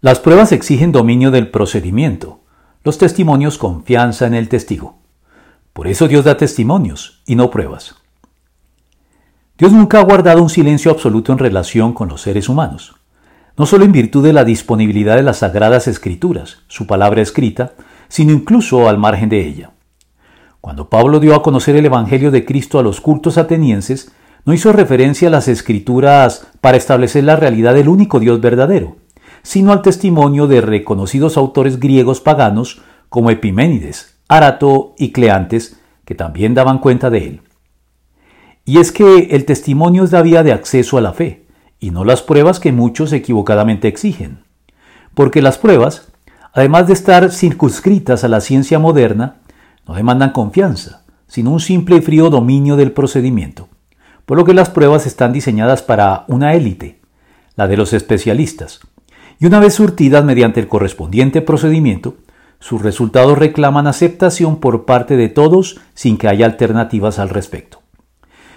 Las pruebas exigen dominio del procedimiento, los testimonios confianza en el testigo. Por eso Dios da testimonios y no pruebas. Dios nunca ha guardado un silencio absoluto en relación con los seres humanos, no solo en virtud de la disponibilidad de las sagradas escrituras, su palabra escrita, sino incluso al margen de ella. Cuando Pablo dio a conocer el Evangelio de Cristo a los cultos atenienses, no hizo referencia a las escrituras para establecer la realidad del único Dios verdadero, sino al testimonio de reconocidos autores griegos paganos como Epiménides, Arato y Cleantes, que también daban cuenta de él. Y es que el testimonio es la vía de acceso a la fe, y no las pruebas que muchos equivocadamente exigen. Porque las pruebas, además de estar circunscritas a la ciencia moderna, no demandan confianza, sino un simple y frío dominio del procedimiento, por lo que las pruebas están diseñadas para una élite, la de los especialistas, y una vez surtidas mediante el correspondiente procedimiento, sus resultados reclaman aceptación por parte de todos sin que haya alternativas al respecto.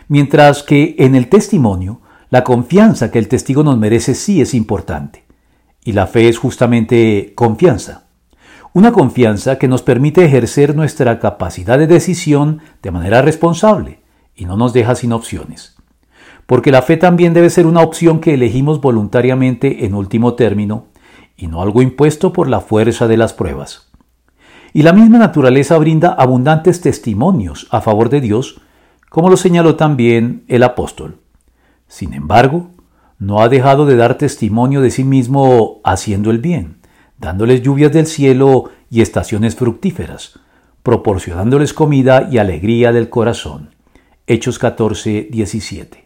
Mientras que en el testimonio, la confianza que el testigo nos merece sí es importante. Y la fe es justamente confianza. Una confianza que nos permite ejercer nuestra capacidad de decisión de manera responsable y no nos deja sin opciones porque la fe también debe ser una opción que elegimos voluntariamente en último término y no algo impuesto por la fuerza de las pruebas. Y la misma naturaleza brinda abundantes testimonios a favor de Dios, como lo señaló también el apóstol. Sin embargo, no ha dejado de dar testimonio de sí mismo haciendo el bien, dándoles lluvias del cielo y estaciones fructíferas, proporcionándoles comida y alegría del corazón. Hechos 14, 17.